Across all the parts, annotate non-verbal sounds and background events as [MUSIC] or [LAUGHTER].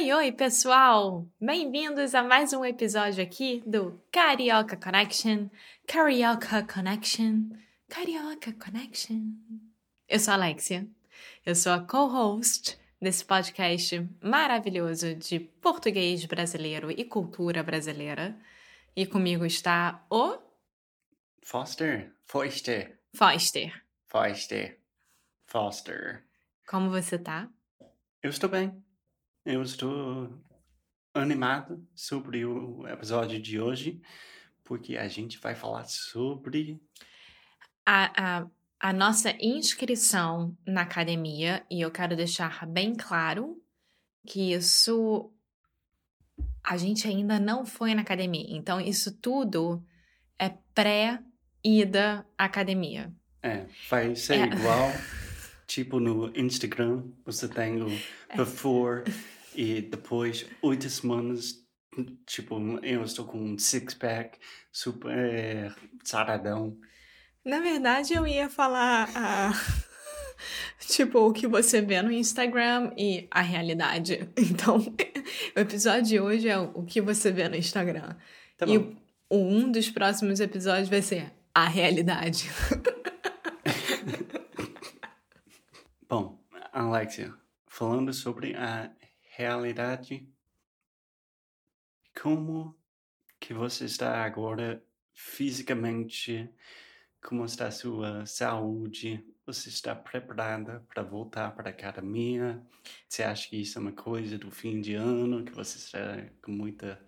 Oi, oi, pessoal! Bem-vindos a mais um episódio aqui do Carioca Connection. Carioca Connection. Carioca Connection. Eu sou a Alexia. Eu sou a co-host desse podcast maravilhoso de português brasileiro e cultura brasileira. E comigo está o Foster. Foster. Foster. Foster. Foster. Como você tá? Eu estou bem. Eu estou animado sobre o episódio de hoje, porque a gente vai falar sobre. A, a, a nossa inscrição na academia, e eu quero deixar bem claro que isso. A gente ainda não foi na academia, então isso tudo é pré-ida à academia. É, vai ser É. igual. Tipo no Instagram, você tem o [LAUGHS] before e depois oito semanas. Tipo, eu estou com um six-pack super saradão. Na verdade, eu ia falar a. [LAUGHS] Tipo, o que você vê no Instagram e a realidade. [LAUGHS] Então, o episódio de hoje é o que você vê no Instagram. Tá e bom. o- um dos próximos episódios vai ser a realidade. [LAUGHS] Bom, Alexia, falando sobre a realidade, como que você está agora fisicamente? Como está a sua saúde? Você está preparada para voltar para a academia? Você acha que isso é uma coisa do fim de ano, que você está com muita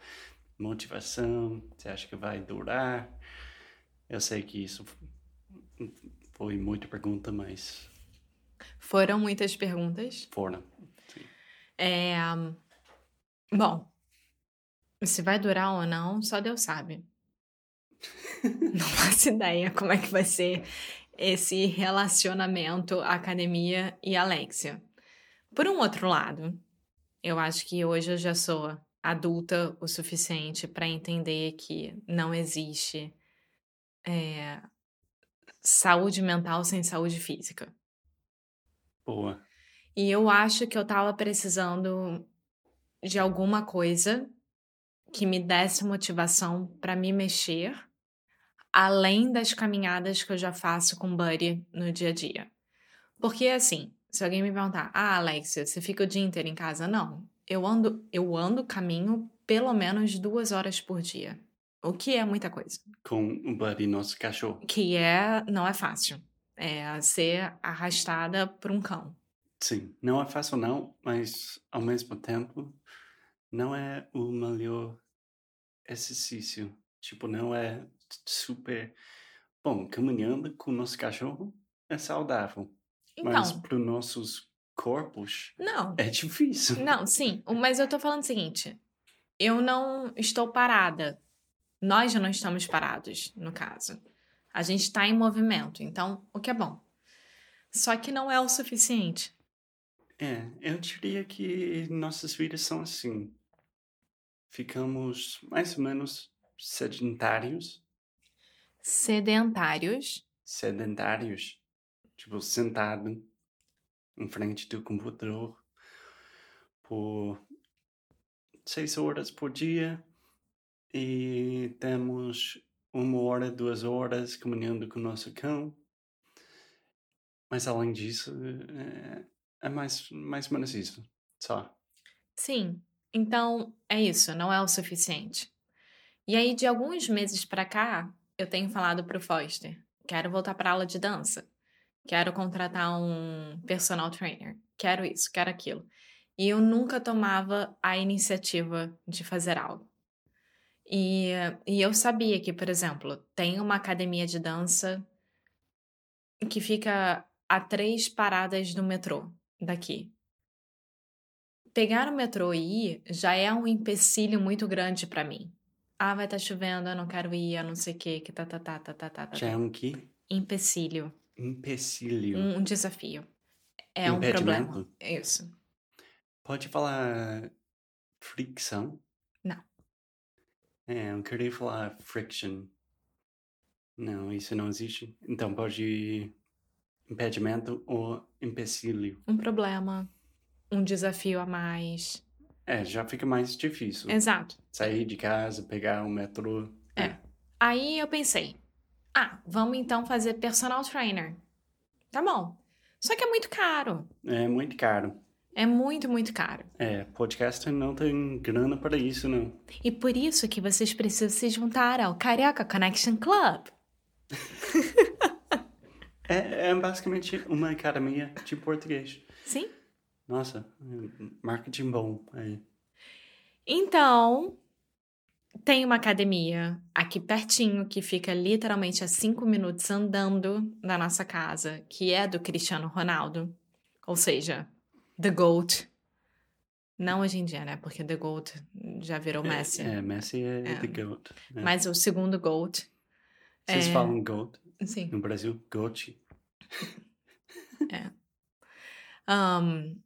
motivação? Você acha que vai durar? Eu sei que isso foi muita pergunta, mas Foram muitas perguntas. foram. É, Bom, se vai durar ou não, só Deus sabe. [LAUGHS] Não faço ideia como é que vai ser esse relacionamento academia e Alexia. Por um outro lado, eu acho que hoje eu já sou adulta o suficiente para entender que não existe é, saúde mental sem saúde física. Boa. E eu acho que eu tava precisando de alguma coisa que me desse motivação para me mexer, além das caminhadas que eu já faço com o Buddy no dia a dia. Porque assim, se alguém me perguntar: "Ah, Alexia, você fica o dia inteiro em casa?" Não. Eu ando, eu ando caminho pelo menos duas horas por dia, o que é muita coisa. Com o Buddy, nosso cachorro. Que é, não é fácil. É ser arrastada por um cão. Sim, não é fácil não, mas ao mesmo tempo não é o melhor exercício. Tipo, não é super... Bom, caminhando com o nosso cachorro é saudável, mas Então, para os nossos corpos não. é difícil. Não, sim, mas eu tô falando o seguinte: eu não estou parada. Nós já não estamos parados, no caso. A gente está em movimento, então, o que é bom. Só que não é o suficiente. É, eu diria que nossas vidas são assim. Ficamos mais ou menos sedentários. Sedentários. sedentários, tipo, sentado em frente do computador por seis horas por dia e temos uma hora, duas horas caminhando com o nosso cão. Mas além disso, é, é mais, mais ou menos isso, só. Sim, então é isso, não é o suficiente. E aí, de alguns meses pra cá, eu tenho falado pro Foster: quero voltar pra aula de dança. quero contratar um personal trainer, quero isso, quero aquilo. E eu nunca tomava a iniciativa de fazer algo. E, e eu sabia que, por exemplo, tem uma academia de dança que fica a três paradas do metrô daqui. Pegar o metrô e ir já é um empecilho muito grande para mim. Ah, vai estar tá chovendo, eu não quero ir, eu não sei o que, que tá, tá, tá, tá, tá, tá. Já é um que? Empecilho. Empecilho. Um, um desafio. É um problema. Isso. Pode falar fricção? Não. É, eu queria falar friction. Não, isso não existe. Então pode impedimento ou empecilho. Um problema, um desafio a mais. É, já fica mais difícil. Exato. Sair de casa, pegar o metrô. É. é. Aí eu pensei, ah, vamos então fazer personal trainer. Tá bom. Só que é muito caro. É muito caro. É muito, muito caro. É, podcast não tem grana para isso, não. E por isso que vocês precisam se juntar ao Carioca Connection Club. [LAUGHS] é, é basicamente uma academia de português. Sim. Nossa, marketing bom aí. Então, tem uma academia aqui pertinho que fica literalmente a cinco minutos andando da nossa casa, que é do Cristiano Ronaldo. Ou seja, The GOAT. Não hoje em dia, né? Porque The GOAT já virou é, Messi. É, Messi é, é. The GOAT. É. Mas o segundo GOAT. Vocês é... falam GOAT? Sim. No Brasil, GOAT. é. Um,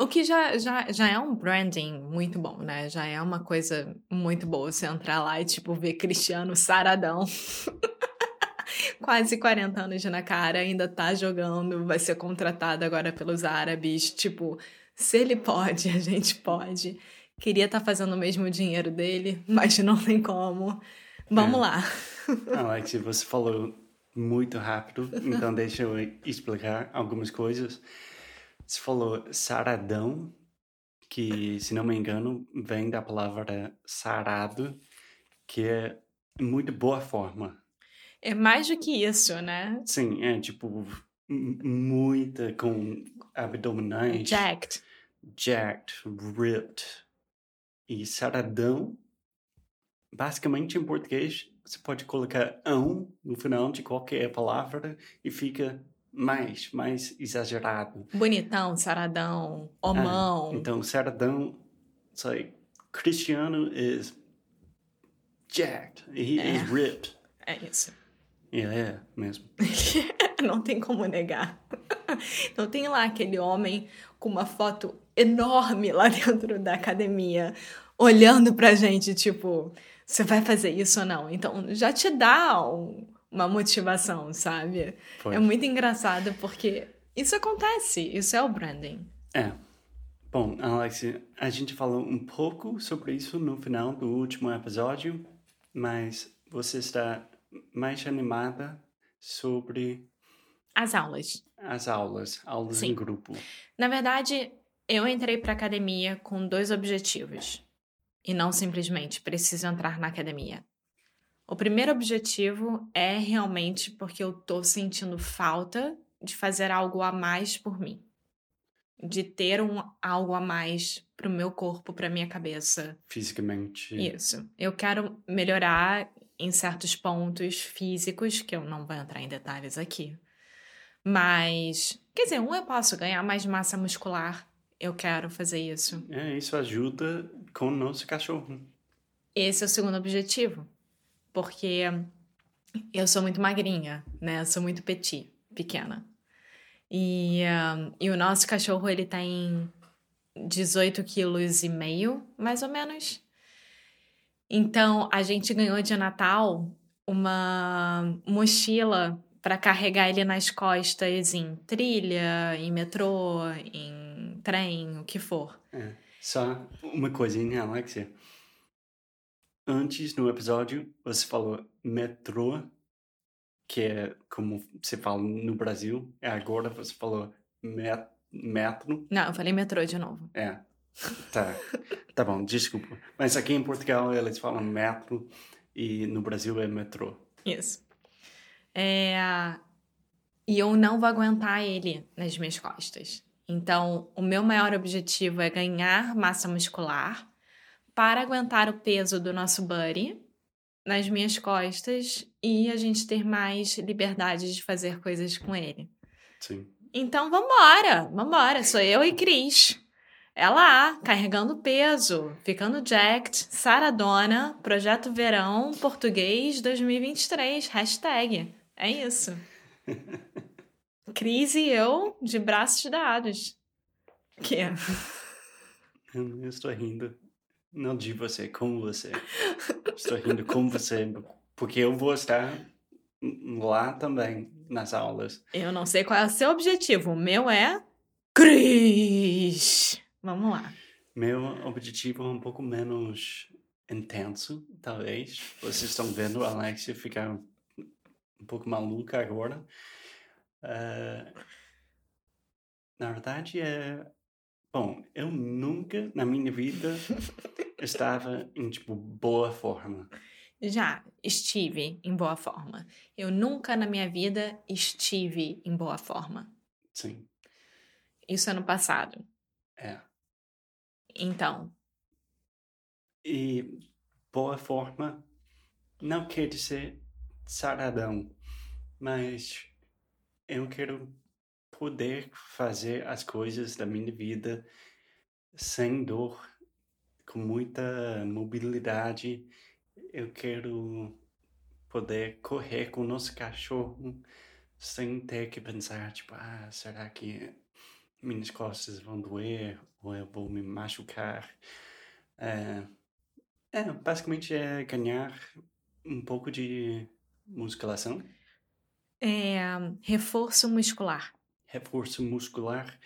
o que já, já, já é um branding muito bom, né? Já é uma coisa muito boa você entrar lá e, tipo, ver Cristiano saradão. [LAUGHS] Quase 40 anos na cara, ainda tá jogando, vai ser contratado agora pelos árabes. Tipo, se ele pode, a gente pode. Queria estar tá fazendo o mesmo dinheiro dele, mas não tem como. Vamos é. lá. Alex, você falou muito rápido, então deixa eu explicar algumas coisas. Você falou saradão, que, se não me engano, vem da palavra sarado, que é muito boa forma. É mais do que isso, né? Sim, é tipo muita com abdominais. Jacked. Jacked, ripped. E saradão, basicamente em português, você pode colocar ão no final de qualquer palavra e fica mais, mais exagerado. Bonitão, saradão, homão. Ah, então, saradão, like, Cristiano is jacked, he é. is ripped. É isso. Ele é mesmo. [LAUGHS] Não tem como negar. [LAUGHS] Não tem lá aquele homem com uma foto enorme lá [LAUGHS] dentro da academia, olhando pra gente, tipo, você vai fazer isso ou não? Então, já te dá um uma motivação, sabe? Pois. É muito engraçado porque isso acontece, isso é o branding. É. Bom, Alex, a gente falou um pouco sobre isso no final do último episódio, mas você está mais animada sobre as aulas. As aulas, aulas Sim. em grupo. Na verdade, eu entrei para academia com dois objetivos. E não simplesmente preciso entrar na academia. O primeiro objetivo é realmente porque eu tô sentindo falta de fazer algo a mais por mim. De ter um algo a mais pro meu corpo, pra minha cabeça. Fisicamente. Isso. Eu quero melhorar em certos pontos físicos, que eu não vou entrar em detalhes aqui. Mas, quer dizer, um eu posso ganhar mais massa muscular. Eu quero fazer isso. É, isso ajuda com o nosso cachorro. Esse é o segundo objetivo porque eu sou muito magrinha, né? Eu sou muito petit, pequena. E, uh, e o nosso cachorro, ele tem 18 quilos e meio, mais ou menos. Então, a gente ganhou de Natal uma mochila para carregar ele nas costas em trilha, em metrô, em trem, o que for. É. Só uma coisinha, Alexia antes no episódio você falou metrô, que é como você fala no Brasil, agora você falou met, metro. Não, eu falei metrô de novo. É. Tá. tá bom, desculpa. Mas aqui em Portugal eles falam metro e no Brasil é metrô. Isso. É, e eu não vou aguentar ele nas minhas costas. Então, o meu maior objetivo é ganhar massa muscular para aguentar o peso do nosso buddy nas minhas costas e a gente ter mais liberdade de fazer coisas com ele. Sim. Então, vambora, vambora. Sou eu e Cris. É lá, carregando peso, ficando jacked, saradona, projeto verão, português 2023, hashtag. É isso. [LAUGHS] Cris e eu de braços dados. Que é? Eu estou rindo. Não de você, como você. Estou rindo com você, porque eu vou estar lá também, nas aulas. Eu não sei qual é o seu objetivo. O meu é. Cris! Vamos lá. Meu objetivo é um pouco menos intenso, talvez. Vocês estão vendo a Alexia ficar um pouco maluca agora. Uh, na verdade, é. Bom, eu nunca na minha vida [LAUGHS] estava em, tipo, boa forma. Já estive em boa forma. Eu nunca na minha vida estive em boa forma. Sim. Isso é no passado. É. Então. E boa forma não quer dizer saradão, mas eu quero poder fazer as coisas da minha vida sem dor, com muita mobilidade. Eu quero poder correr com o nosso cachorro sem ter que pensar, tipo, ah, será que minhas costas vão doer ou eu vou me machucar. É, é, basicamente é ganhar um pouco de musculação. É, reforço muscular. Reforço muscular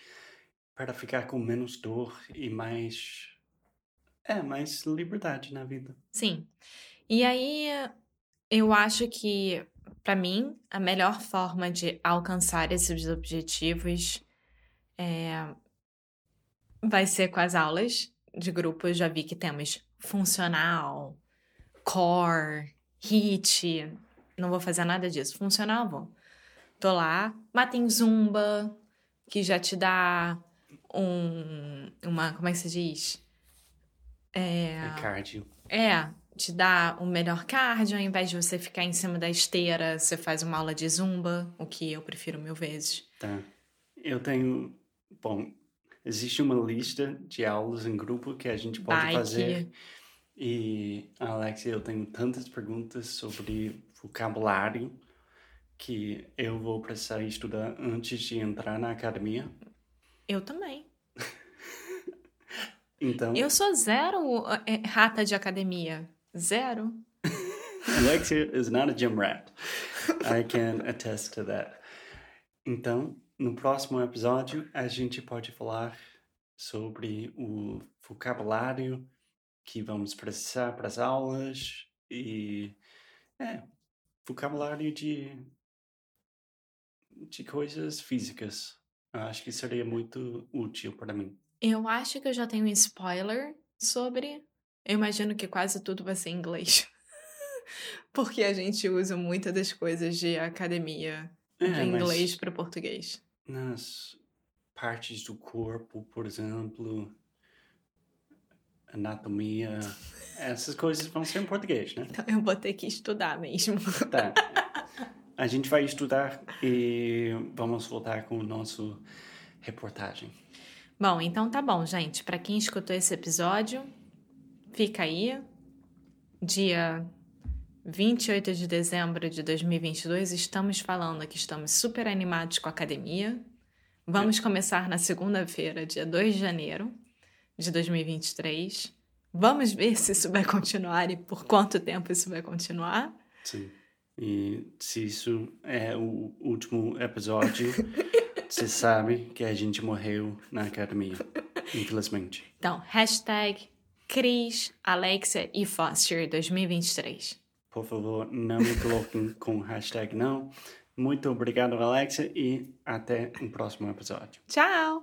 para ficar com menos dor e mais. É, mais liberdade na vida. Sim. E aí, eu acho que, para mim, a melhor forma de alcançar esses objetivos é, vai ser com as aulas de grupo. Eu já vi que temos funcional, core, hit. Não vou fazer nada disso. Funcional, vou. Tô lá, mas tem zumba, que já te dá um. Uma. Como é que se diz? É. é cardio. É, te dá o melhor cardio, ao invés de você ficar em cima da esteira, você faz uma aula de zumba, o que eu prefiro mil vezes. Tá. Eu tenho Bom, existe uma lista de aulas em grupo que a gente pode Bike. fazer. E, Alexia, eu tenho tantas perguntas sobre vocabulário que eu vou precisar estudar antes de entrar na academia. Eu também. [LAUGHS] então. Eu sou zero é, rata de academia. Zero. [LAUGHS] Alexia is not a gym rat. I can attest to that. Então, no próximo episódio, a gente pode falar sobre o vocabulário que vamos precisar para as aulas e é, vocabulário de, de coisas físicas. Acho que seria muito útil para mim. Eu acho que eu já tenho um spoiler sobre. Eu imagino que quase tudo vai ser em inglês. [LAUGHS] Porque a gente usa muitas das coisas de academia é, de inglês para português. Nas partes do corpo, por exemplo, anatomia, essas coisas vão ser em português, né? Então eu vou ter que estudar mesmo. Tá. [LAUGHS] A gente vai estudar e vamos voltar com o nosso reportagem. Bom, então tá bom, gente. Para quem escutou esse episódio, fica aí. Dia 28 de dezembro de 2022, estamos falando que estamos super animados com a academia. Vamos é. começar na segunda-feira, dia 2 de janeiro de 2023. Vamos ver se isso vai continuar e por quanto tempo isso vai continuar. Sim. E se isso é o último episódio, [LAUGHS] você sabe que a gente morreu na academia, infelizmente. Então, hashtag Cris, Alexia e Foster 2023. Por favor, não me coloquem [LAUGHS] com hashtag não. Muito obrigado, Alexia, e até o próximo episódio. Tchau!